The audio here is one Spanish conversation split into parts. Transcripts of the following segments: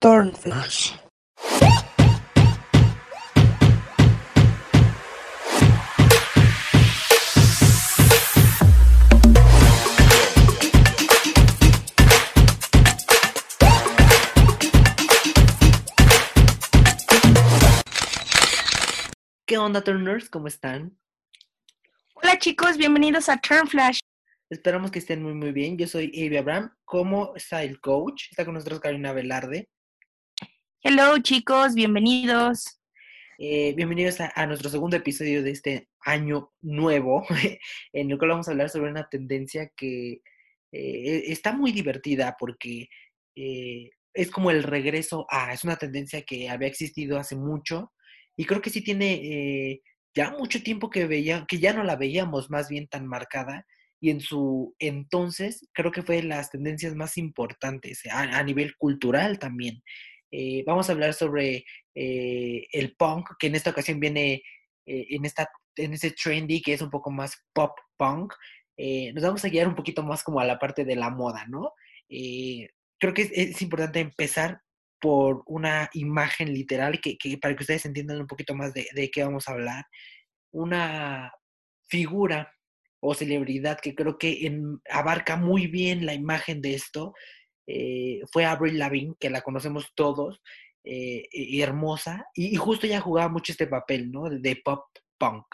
Turnflash. ¿Qué onda, Turners? ¿Cómo están? Hola chicos, bienvenidos a Turnflash. Esperamos que estén muy, muy bien. Yo soy Avi Abraham, como Style Coach. Está con nosotros Karina Velarde. Hello chicos, bienvenidos. Eh, bienvenidos a, nuestro segundo episodio de este año nuevo, en el cual vamos a hablar sobre una tendencia que eh, está muy divertida porque eh, es como el regreso a, es una tendencia que había existido hace mucho y creo que sí tiene ya mucho tiempo que veía, que ya no la veíamos más bien tan marcada y en su entonces creo que fue de las tendencias más importantes a nivel cultural también. Eh, vamos a hablar sobre eh, el punk, que en esta ocasión viene eh, en, esta, en ese trendy que es un poco más pop punk. Eh, nos vamos a guiar un poquito más como a la parte de la moda, ¿no? Creo que es, es importante empezar por una imagen literal que, para que ustedes entiendan un poquito más de, de qué vamos a hablar. Una figura o celebridad que creo que abarca muy bien la imagen de esto eh, fue Avril Lavigne, que la conocemos todos, eh, y hermosa, y, justo ella jugaba mucho este papel, ¿no? De, pop punk.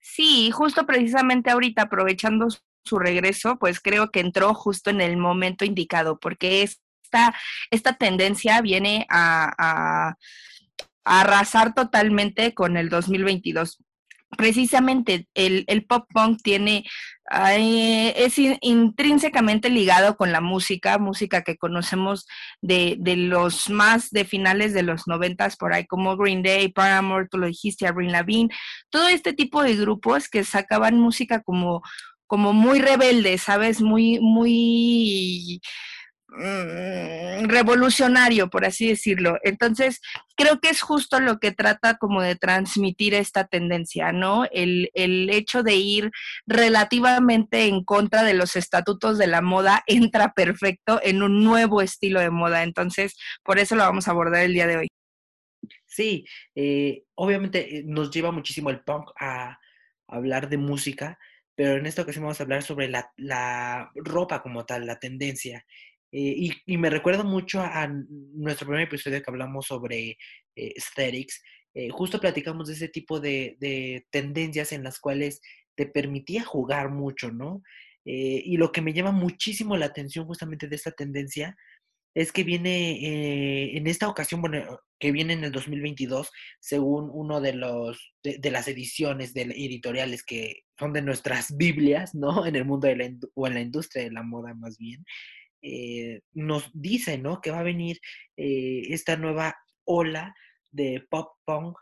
Sí, justo precisamente ahorita aprovechando su- regreso, pues creo que entró justo en el momento indicado, porque esta, esta tendencia viene a, a- a arrasar totalmente con el 2022. Precisamente el, el pop punk tiene, es in- intrínsecamente ligado con la música, música que conocemos de, de los más de finales de los noventas por ahí, como Green Day, Paramore, tú lo dijiste, Avril Lavigne, todo este tipo de grupos que sacaban música como, como muy rebelde, ¿sabes? Muy, muy mm, revolucionario, por así decirlo. Entonces, creo que es justo lo que trata como de transmitir esta tendencia, ¿no? El, el hecho de ir relativamente en contra de los estatutos de la moda entra perfecto en un nuevo estilo de moda. Entonces, por eso lo vamos a abordar el día de hoy. Sí, eh, obviamente eh, nos lleva muchísimo el punk a hablar de música, pero en esta ocasión vamos a hablar sobre la, la ropa como tal, la tendencia. Eh, y, me recuerda mucho a, nuestro primer episodio que hablamos sobre eh, aesthetics. Eh, justo platicamos de ese tipo de, de tendencias en las cuales te permitía jugar mucho, ¿no? Eh, y lo que me llama muchísimo la atención justamente de esta tendencia es que viene en esta ocasión, bueno, que viene en el 2022, según uno de los de, las ediciones de editoriales que son de nuestras Biblias, ¿no? En el mundo de la, o en la industria de la moda más bien, eh, nos dice, ¿no? Que va a venir eh, esta nueva ola de pop punk,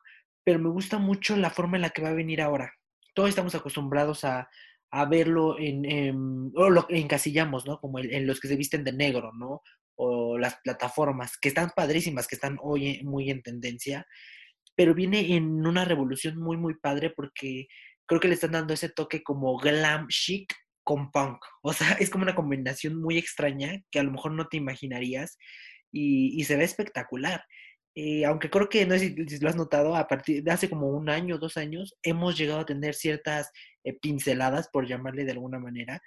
pero me gusta mucho la forma en la que va a venir ahora. Todos estamos acostumbrados a, a verlo en, en- o lo encasillamos, ¿no? Como en, los que se visten de negro, ¿no? O las plataformas, que están padrísimas, que están hoy muy en tendencia, pero viene en una revolución muy, muy padre porque creo que le están dando ese toque como glam chic con punk. O sea, es como una combinación muy extraña que a lo mejor no te imaginarías y, y se ve espectacular. Eh, aunque creo que, no sé si, lo has notado, a partir de hace como un año, dos años, hemos llegado a tener ciertas eh, pinceladas, por llamarle de alguna manera,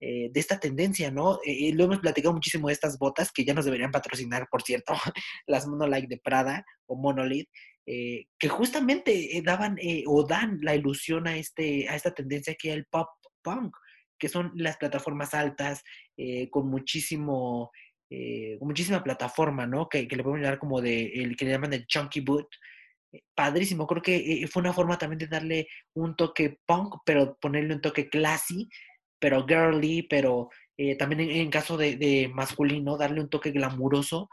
eh, de esta tendencia, ¿no? Eh, lo hemos platicado muchísimo de estas botas que ya nos deberían patrocinar, por cierto, las Monolite de Prada o Monolith, que justamente daban o dan la ilusión a, este, a esta tendencia que es el pop punk, que son las plataformas altas, eh, con muchísimo, eh, muchísima plataforma, ¿no? Que, le podemos llamar como de, el que le llaman el chunky boot. Eh, Padrísimo, creo que fue una forma también de darle un toque punk, pero ponerle un toque classy, pero girly, pero también en, en caso de, de masculino, darle un toque glamuroso,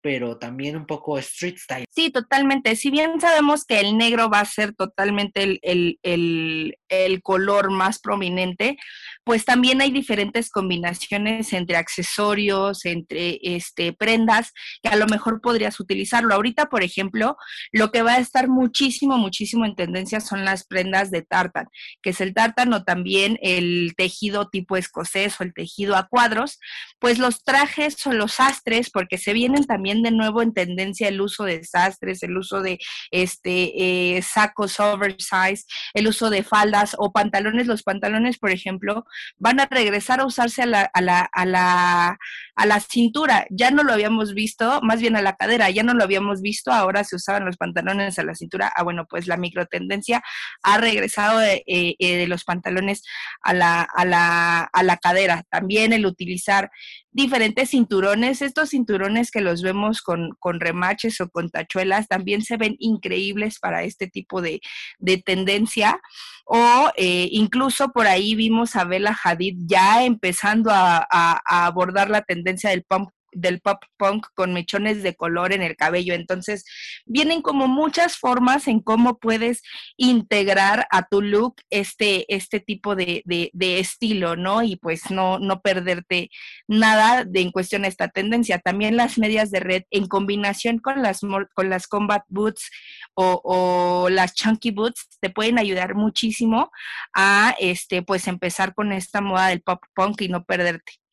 pero también un poco street style. Sí, totalmente. Si bien sabemos que el negro va a ser totalmente el, el, el, color más prominente, pues también hay diferentes combinaciones entre accesorios, entre este, prendas, que a lo mejor podrías utilizarlo. Ahorita, por ejemplo, lo que va a estar muchísimo, muchísimo en tendencia son las prendas de tartan, que es el tartan o también el tejido tipo escocés o el tejido a cuadros, pues los trajes o los sastres, porque se vienen también de nuevo en tendencia el uso de sastres, el uso de este, eh, sacos oversize, el uso de faldas o pantalones. Los pantalones, por ejemplo, van a regresar a usarse a la, a la, a la, a la cintura. Ya no lo habíamos visto, más bien a la cadera, ya no lo habíamos visto, ahora se usaban los pantalones a la cintura. Ah, bueno, pues la microtendencia ha regresado de, eh, eh, de los pantalones a la, a, la, a la cadera. También el utilizar diferentes cinturones, estos cinturones que los vemos con, con remaches o con tachuelas, también se ven increíbles para este tipo de, de tendencia. O eh, incluso por ahí vimos a Bella Hadid ya empezando a, a abordar la tendencia del pump del pop punk con mechones de color en el cabello. Entonces, vienen como muchas formas en cómo puedes integrar a tu look este, este tipo de, de, estilo, ¿no? Y pues no, no perderte nada de en cuestión a esta tendencia. También las medias de red en combinación con las, con las combat boots o, o las chunky boots te pueden ayudar muchísimo a este pues empezar con esta moda del pop punk y no perderte.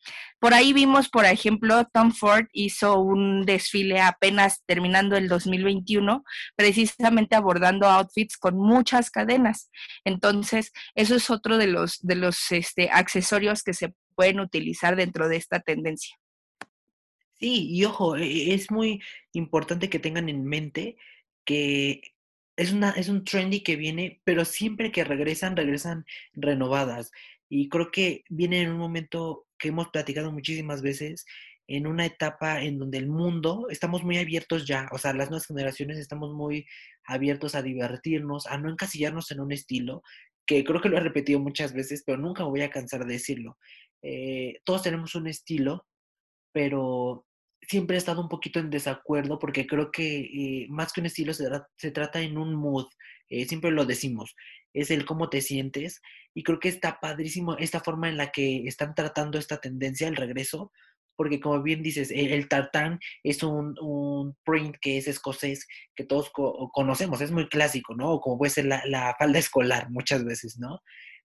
Por ahí vimos, por ejemplo, Tom Ford hizo un desfile apenas terminando el 2021, precisamente abordando outfits con muchas cadenas. Entonces, eso es otro de los, de los este, accesorios que se pueden utilizar dentro de esta tendencia. Sí, y ojo, e, es muy importante que tengan en mente que es, una, es un trendy que viene, pero siempre que regresan, regresan renovadas. Y creo que viene en un momento que hemos platicado muchísimas veces, en una etapa en donde el mundo, estamos muy abiertos ya, o sea, las nuevas generaciones estamos muy abiertos a divertirnos, a no encasillarnos en un estilo, que creo que lo he repetido muchas veces, pero nunca voy a cansar de decirlo. Eh, todos tenemos un estilo, pero siempre he estado un poquito en desacuerdo porque creo que eh, más que un estilo se, se, trata en un mood, eh, siempre lo decimos, es el cómo te sientes y creo que está padrísimo esta forma en la que están tratando esta tendencia, el regreso, porque como bien dices, el, tartán es un, un, print que es escocés, que todos conocemos, es muy clásico, ¿no? Como puede ser la, la, falda escolar muchas veces, ¿no?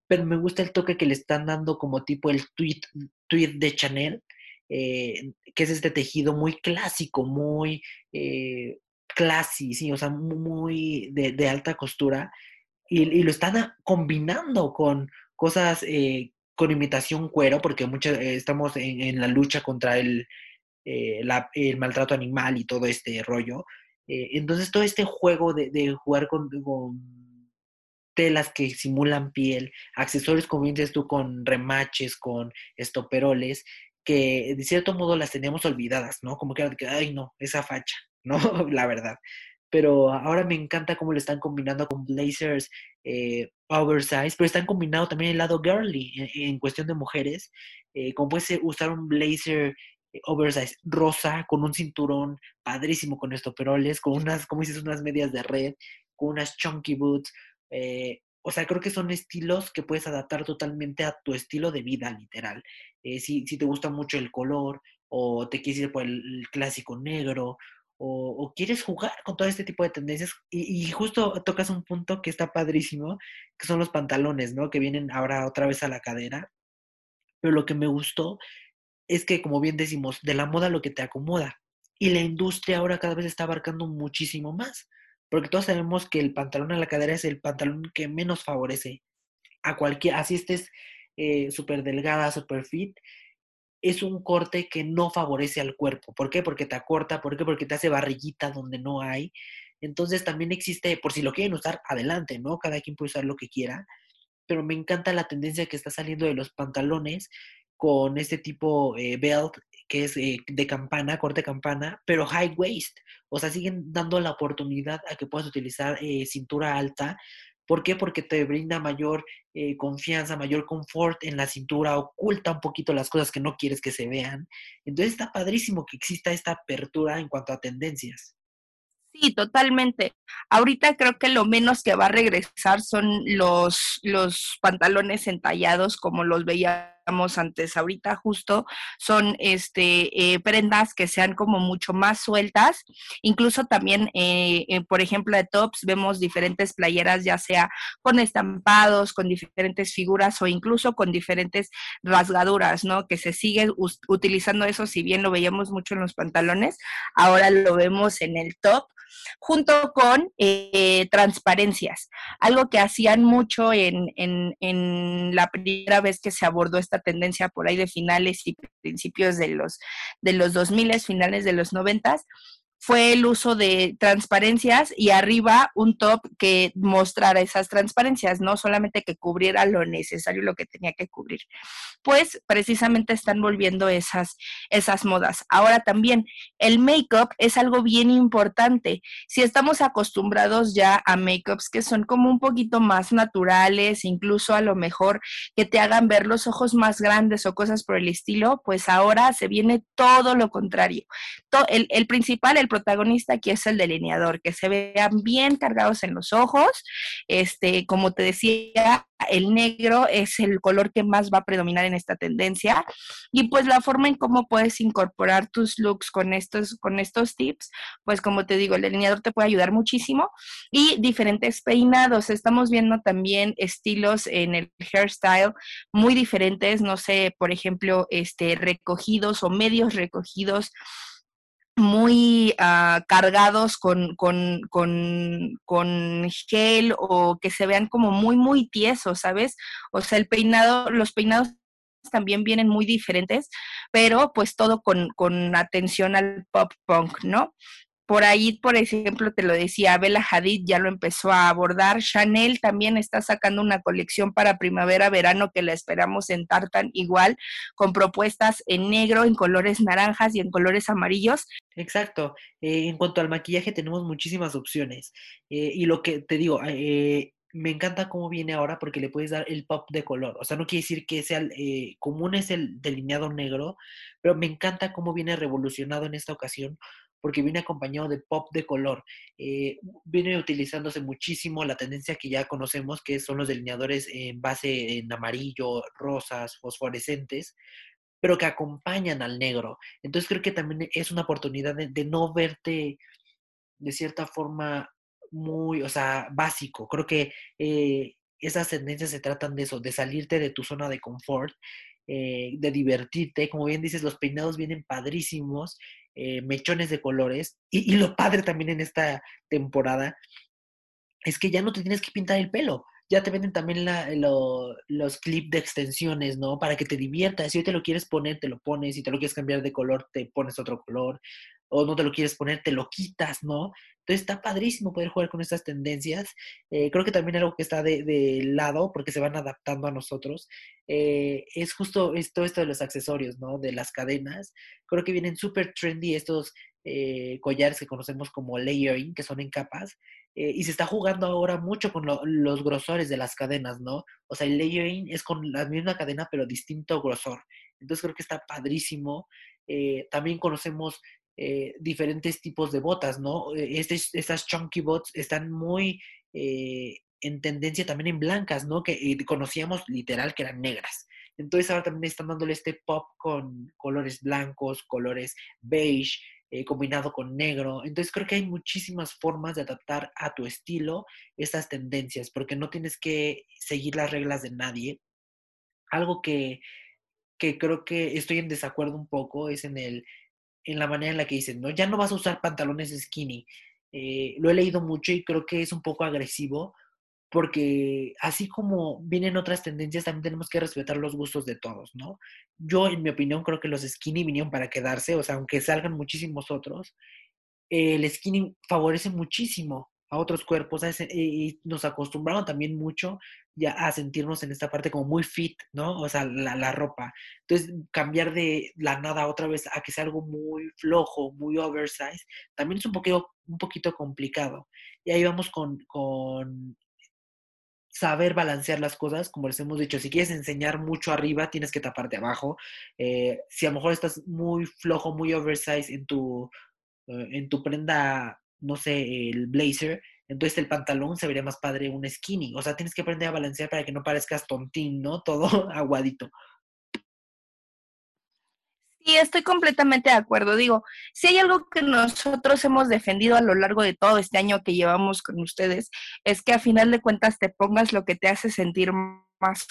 Pero me gusta el toque que le están dando como tipo el tweet, tweet de Chanel, eh, que es este tejido muy clásico, muy eh, classy, sí, o sea, muy de, de alta costura, y, lo están combinando con cosas, eh, con imitación cuero, porque muchas, eh, estamos en, la lucha contra el, eh, el, maltrato animal y todo este rollo. entonces, todo este juego de, jugar con, telas que simulan piel, accesorios, como dices tú, con remaches, con estoperoles, que de cierto modo las teníamos olvidadas, ¿no? Como que, ay, no, esa facha, ¿no? la verdad pero ahora me encanta cómo lo están combinando con blazers eh, oversize, pero están combinando también el lado girly en, cuestión de mujeres, eh, como puede usar un blazer eh, oversize rosa con un cinturón padrísimo con estoperoles, con unas, como dices, unas medias de red, con unas chunky boots. Eh, o sea, creo que son estilos que puedes adaptar totalmente a tu estilo de vida, literal. si, si te gusta mucho el color o te quieres ir por el clásico negro o, quieres jugar con todo este tipo de tendencias. Y, justo tocas un punto que está padrísimo, que son los pantalones, ¿no? Que vienen ahora otra vez a la cadera. Pero lo que me gustó es que, como bien decimos, de la moda lo que te acomoda. Y la industria ahora cada vez está abarcando muchísimo más. Porque todos sabemos que el pantalón a la cadera es el pantalón que menos favorece a cualquier, así estés eh, súper delgada, súper fit, es un corte que no favorece al cuerpo. ¿Por qué? Porque te acorta, ¿por? Porque te hace barriguita donde no hay. Entonces también existe, por si lo quieren usar, adelante, ¿no? Cada quien puede usar lo que quiera. Pero me encanta la tendencia que está saliendo de los pantalones con este tipo eh, belt que es eh, de campana, corte campana, pero high waist. O sea, siguen dando la oportunidad a que puedas utilizar eh, cintura alta ¿Por qué? Porque te brinda mayor eh, confianza, mayor confort en la cintura, oculta un poquito las cosas que no quieres que se vean. Entonces está padrísimo que exista esta apertura en cuanto a tendencias. Sí, totalmente. Ahorita creo que lo menos que va a regresar son los, los pantalones entallados como los antes. Ahorita justo son este eh, prendas que sean como mucho más sueltas. Incluso también, eh, eh, por ejemplo, de tops vemos diferentes playeras, ya sea con estampados, con diferentes figuras o incluso con diferentes rasgaduras, ¿no? Que se sigue utilizando eso, si bien lo veíamos mucho en los pantalones, ahora lo vemos en el top junto con eh, transparencias, algo que hacían mucho en, en, la primera vez que se abordó esta tendencia por ahí de finales y principios de los, de los 2000, finales de los 90, fue el uso de transparencias y arriba un top que mostrara esas transparencias, no solamente que cubriera lo necesario, lo que tenía que cubrir. Pues precisamente están volviendo esas, esas modas. Ahora también el make-up es algo bien importante. Si estamos acostumbrados ya a make-ups que son como un poquito más naturales, incluso a lo mejor que te hagan ver los ojos más grandes o cosas por el estilo, pues ahora se viene todo lo contrario. El, el principal, protagonista aquí es el delineador, que se vean bien cargados en los ojos. Este, como te decía, el negro es el color que más va a predominar en esta tendencia. Y pues la forma en cómo puedes incorporar tus looks con estos, con estos tips, pues como te digo, el delineador te puede ayudar muchísimo. Y diferentes peinados. Estamos viendo también estilos en el hairstyle muy diferentes, no sé, por ejemplo, este, recogidos o medios recogidos muy uh, cargados con, con, con, con, gel o que se vean como muy, muy tiesos, ¿sabes? O sea, el peinado, los peinados también vienen muy diferentes, pero pues todo con, con atención al pop punk, ¿no? Por ahí, por ejemplo, te lo decía, Bella Hadid ya lo empezó a abordar. Chanel también está sacando una colección para primavera-verano que la esperamos en tartan igual, con propuestas en negro, en colores naranjas y en colores amarillos. Exacto. Eh, en cuanto al maquillaje, tenemos muchísimas opciones. Eh, y lo que te digo, eh, me encanta cómo viene ahora porque le puedes dar el pop de color. O sea, no quiere decir que sea común es el delineado negro, pero me encanta cómo viene revolucionado en esta ocasión porque viene acompañado de pop de color. Eh, viene utilizándose muchísimo la tendencia que ya conocemos, que son los delineadores en base en amarillo, rosas, fosforescentes, pero que acompañan al negro. Entonces creo que también es una oportunidad de, no verte de cierta forma muy, o sea, básico. Creo que eh, esas tendencias se tratan de eso, de salirte de tu zona de confort, eh, de divertirte. Como bien dices, los peinados vienen padrísimos eh, mechones de colores. Y, lo padre también en esta temporada es que ya no te tienes que pintar el pelo. Ya te venden también los clips de extensiones, ¿no? Para que te diviertas. Si hoy te lo quieres poner, te lo pones. Si te lo quieres cambiar de color, te pones otro color. O no te lo quieres poner, te lo quitas, ¿no? Entonces está padrísimo poder jugar con estas tendencias. Eh, creo que también algo que está de, lado, porque se van adaptando a nosotros, eh, es justo esto, esto de los accesorios, ¿no? De las cadenas. Creo que vienen súper trendy estos eh, collares que conocemos como layering, que son en capas. y se está jugando ahora mucho con los grosores de las cadenas, ¿no? O sea, el layering es con la misma cadena, pero distinto grosor. Entonces creo que está padrísimo. también conocemos eh, diferentes tipos de botas, ¿no? Eh, este, estas chunky bots están muy eh, en tendencia también en blancas, ¿no? Que conocíamos literal que eran negras. Entonces ahora también están dándole este pop con colores blancos, colores beige, combinado con negro. Entonces creo que hay muchísimas formas de adaptar a tu estilo estas tendencias, porque no tienes que seguir las reglas de nadie. Algo que, que creo que estoy en desacuerdo un poco es en el en la manera en la que dicen, ¿no? Ya no vas a usar pantalones skinny. Eh, lo he leído mucho y creo que es un poco agresivo porque así como vienen otras tendencias, también tenemos que respetar los gustos de todos, ¿no? Yo, en mi opinión, creo que los skinny vinieron para quedarse, o sea, aunque salgan muchísimos otros, el skinny favorece muchísimo a otros cuerpos y nos acostumbraron también mucho ya a sentirnos en esta parte como muy fit, ¿no? O sea, la, la, ropa. Entonces, cambiar de la nada otra vez a que sea algo muy flojo, muy oversized, también es un poquito, un poquito complicado. Y ahí vamos con, con saber balancear las cosas, como les hemos dicho, si quieres enseñar mucho arriba, tienes que taparte abajo. Eh, si a lo mejor estás muy flojo, muy oversized en tu, eh, en tu prenda no sé, el blazer, entonces el pantalón se vería más padre un skinny. O sea, tienes que aprender a balancear para que no parezcas tontín, ¿no? Todo aguadito. Sí, estoy completamente de acuerdo. Digo, si hay algo que nosotros hemos defendido a lo largo de todo este año que llevamos con ustedes, es que a final de cuentas te pongas lo que te hace sentir más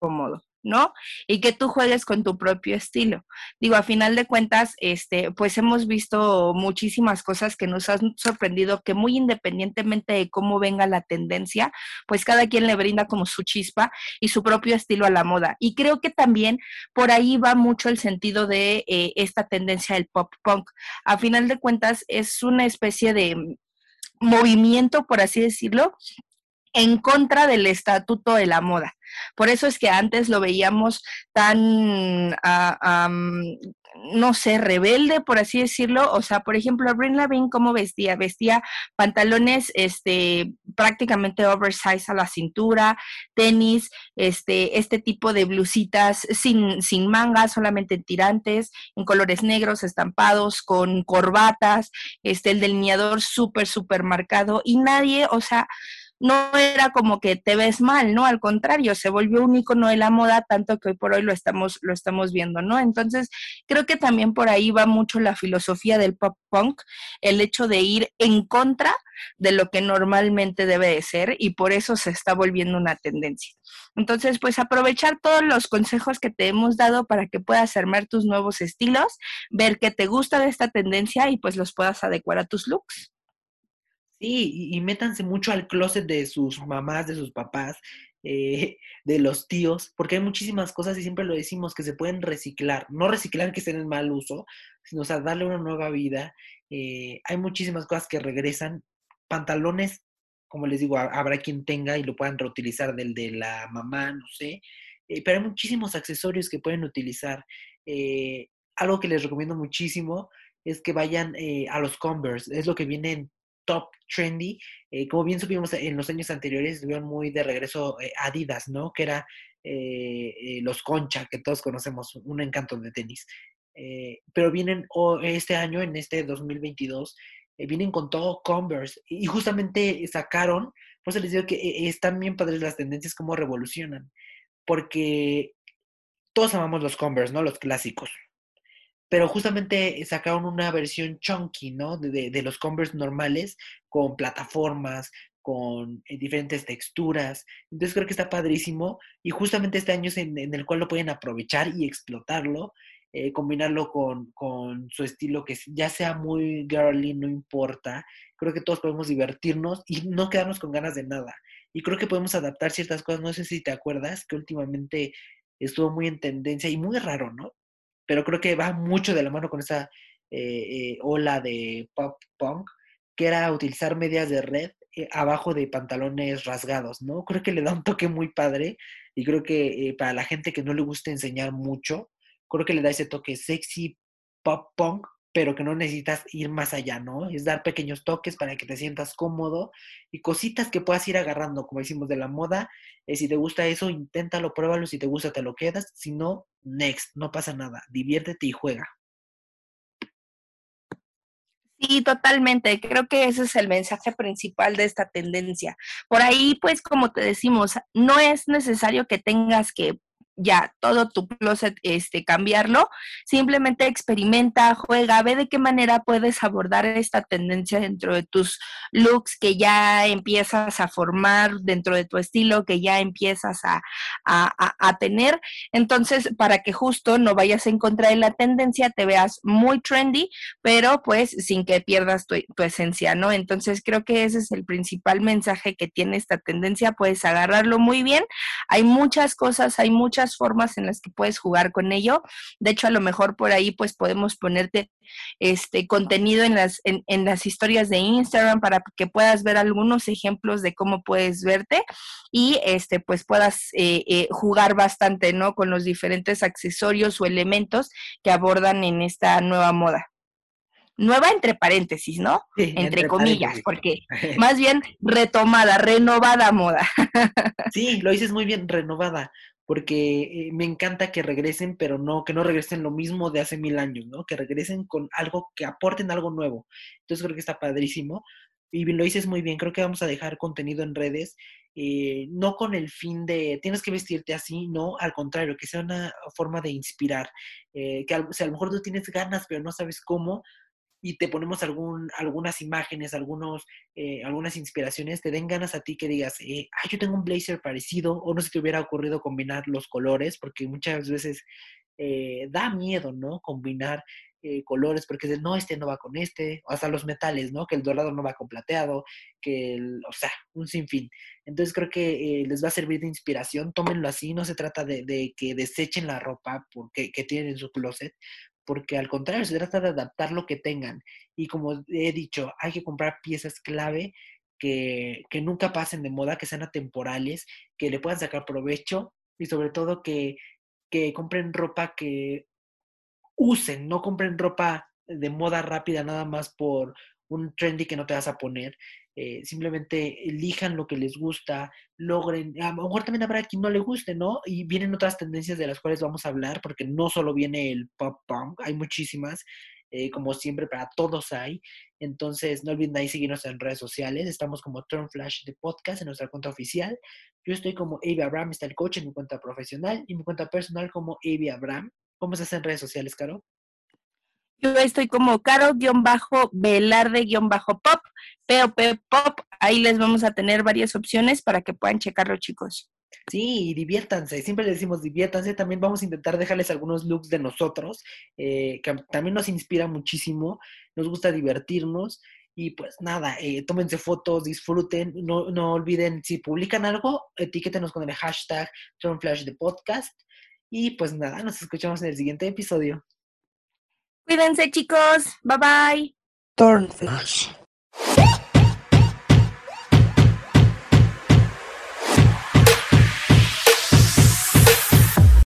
cómodo. ¿No? Y que tú juegues con tu propio estilo. Digo, a final de cuentas, este, pues hemos visto muchísimas cosas que nos han sorprendido, que muy independientemente de cómo venga la tendencia, pues cada quien le brinda como su chispa y su propio estilo a la moda. Y creo que también por ahí va mucho el sentido de eh, esta tendencia del pop punk. A final de cuentas, es una especie de movimiento, por así decirlo, en contra del estatuto de la moda. Por eso es que antes lo veíamos tan, ah, no sé, rebelde, por así decirlo. O sea, por ejemplo, Brin Lavigne, ¿cómo vestía? Vestía pantalones este, prácticamente oversize a la cintura, tenis, este, este tipo de blusitas sin, sin mangas, solamente en tirantes, en colores negros, estampados, con corbatas, este, el delineador súper, súper marcado. Y nadie, o sea, no era como que te ves mal, ¿no? Al contrario, se volvió un icono de la moda, tanto que hoy por hoy lo estamos, lo estamos viendo, ¿no? Entonces, creo que también por ahí va mucho la filosofía del pop punk, el hecho de ir en contra de lo que normalmente debe de ser y por eso se está volviendo una tendencia. Entonces, pues aprovechar todos los consejos que te hemos dado para que puedas armar tus nuevos estilos, ver qué te gusta de esta tendencia y pues los puedas adecuar a tus looks. Y, métanse mucho al closet de sus mamás, de sus papás, eh, de los tíos, porque hay muchísimas cosas y siempre lo decimos que se pueden reciclar. No reciclar que estén en mal uso, sino darle una nueva vida. Eh, hay muchísimas cosas que regresan. Pantalones, como les digo, habrá quien tenga y lo puedan reutilizar del de la mamá, no sé. Eh, pero hay muchísimos accesorios que pueden utilizar. algo que les recomiendo muchísimo es que vayan a los Converse. Es lo que viene en top trendy. Eh, como bien supimos en los años anteriores, estuvieron muy de regreso eh, Adidas, ¿no? Que era eh, los Concha, que todos conocemos, un encanto de tenis. pero vienen este año, en este 2022, vienen con todo Converse. Y justamente sacaron, pues les digo que están bien padres las tendencias, cómo revolucionan. Porque todos amamos los Converse, ¿no? Los clásicos pero justamente sacaron una versión chunky, ¿no? De, los Converse normales, con plataformas, con eh, diferentes texturas. Entonces creo que está padrísimo y justamente este año es en, el cual lo pueden aprovechar y explotarlo, eh, combinarlo con, con, su estilo que ya sea muy girly, no importa. Creo que todos podemos divertirnos y no quedarnos con ganas de nada. Y creo que podemos adaptar ciertas cosas. No sé si te acuerdas que últimamente estuvo muy en tendencia y muy raro, ¿no? Pero creo que va mucho de la mano con esa eh, eh, ola de pop punk, que era utilizar medias de red eh, abajo de pantalones rasgados, ¿no? Creo que le da un toque muy padre y creo que para la gente que no le gusta enseñar mucho, creo que le da ese toque sexy pop punk, pero que no necesitas ir más allá, ¿no? Es dar pequeños toques para que te sientas cómodo y cositas que puedas ir agarrando, como decimos, de la moda. si te gusta eso, inténtalo, pruébalo, si te gusta, te lo quedas, si no, next, no pasa nada, diviértete y juega. Sí, totalmente. Creo que ese es el mensaje principal de esta tendencia. Por ahí, pues, como te decimos, no es necesario que tengas que ya todo tu closet este cambiarlo, simplemente experimenta, juega, ve de qué manera puedes abordar esta tendencia dentro de tus looks que ya empiezas a formar dentro de tu estilo, que ya empiezas a, a, tener. Entonces, para que justo no vayas en contra de la tendencia, te veas muy trendy, pero pues sin que pierdas tu, tu esencia, ¿no? Entonces, creo que ese es el principal mensaje que tiene esta tendencia, puedes agarrarlo muy bien. Hay muchas cosas, hay muchas formas en las que puedes jugar con ello. De hecho, a lo mejor por ahí pues podemos ponerte este contenido en las, en, las historias de Instagram para que puedas ver algunos ejemplos de cómo puedes verte y este pues puedas eh, eh, jugar bastante, ¿no? Con los diferentes accesorios o elementos que abordan en esta nueva moda nueva entre paréntesis, ¿no? entre, comillas, porque más bien retomada, renovada moda. sí, lo dices muy bien, renovada, porque eh, me encanta que regresen, pero no, que no regresen lo mismo de hace mil años, ¿no? Que regresen con algo, que aporten algo nuevo. Entonces creo que está padrísimo. Y lo dices muy bien, creo que vamos a dejar contenido en redes, eh, no con el fin de tienes que vestirte así, no, al contrario, que sea una forma de inspirar, eh, que sea, a lo mejor tú tienes ganas, pero no sabes cómo, y te ponemos algún, algunas imágenes, algunos, eh, algunas inspiraciones, te den ganas a ti que digas, eh, yo tengo un blazer parecido, o no si te hubiera ocurrido combinar los colores, porque muchas veces eh, da miedo, ¿no? Combinar colores, porque dices, no, este no va con este, o hasta los metales, ¿no? Que el dorado no va con plateado, que el, o sea, un sinfín. Entonces creo que les va a servir de inspiración, tómenlo así, no se trata de, de que desechen la ropa porque, que tienen en su closet, porque al contrario, se trata de adaptar lo que tengan. Y como he dicho, hay que comprar piezas clave que, nunca pasen de moda, que sean atemporales, que le puedan sacar provecho y sobre todo que, que compren ropa que usen, no compren ropa de moda rápida nada más por un trendy que no te vas a poner. Eh, simplemente elijan lo que les gusta, logren, a lo mejor también habrá quien no le guste, ¿no? Y vienen otras tendencias de las cuales vamos a hablar, porque no solo viene el pop punk, hay muchísimas, eh, como siempre, para todos hay. Entonces, no olviden ahí seguirnos en redes sociales, estamos como Turn Flash de podcast en nuestra cuenta oficial. Yo estoy como Avi Abraham, está el coach en mi cuenta profesional y mi cuenta personal como Avi Abraham. ¿Cómo estás en redes sociales, Caro? Yo estoy como caro-velarde-pop, POP Pop. Ahí les vamos a tener varias opciones para que puedan checarlo, chicos. Sí, diviértanse, siempre les decimos diviértanse, también vamos a intentar dejarles algunos looks de nosotros, eh, que también nos inspira muchísimo, nos gusta divertirnos y pues nada, eh, tómense fotos, disfruten, no, no, olviden, si publican algo, etiquétenos con el hashtag de podcast y pues nada, nos escuchamos en el siguiente episodio. Cuídense chicos, bye bye. Turn Flash.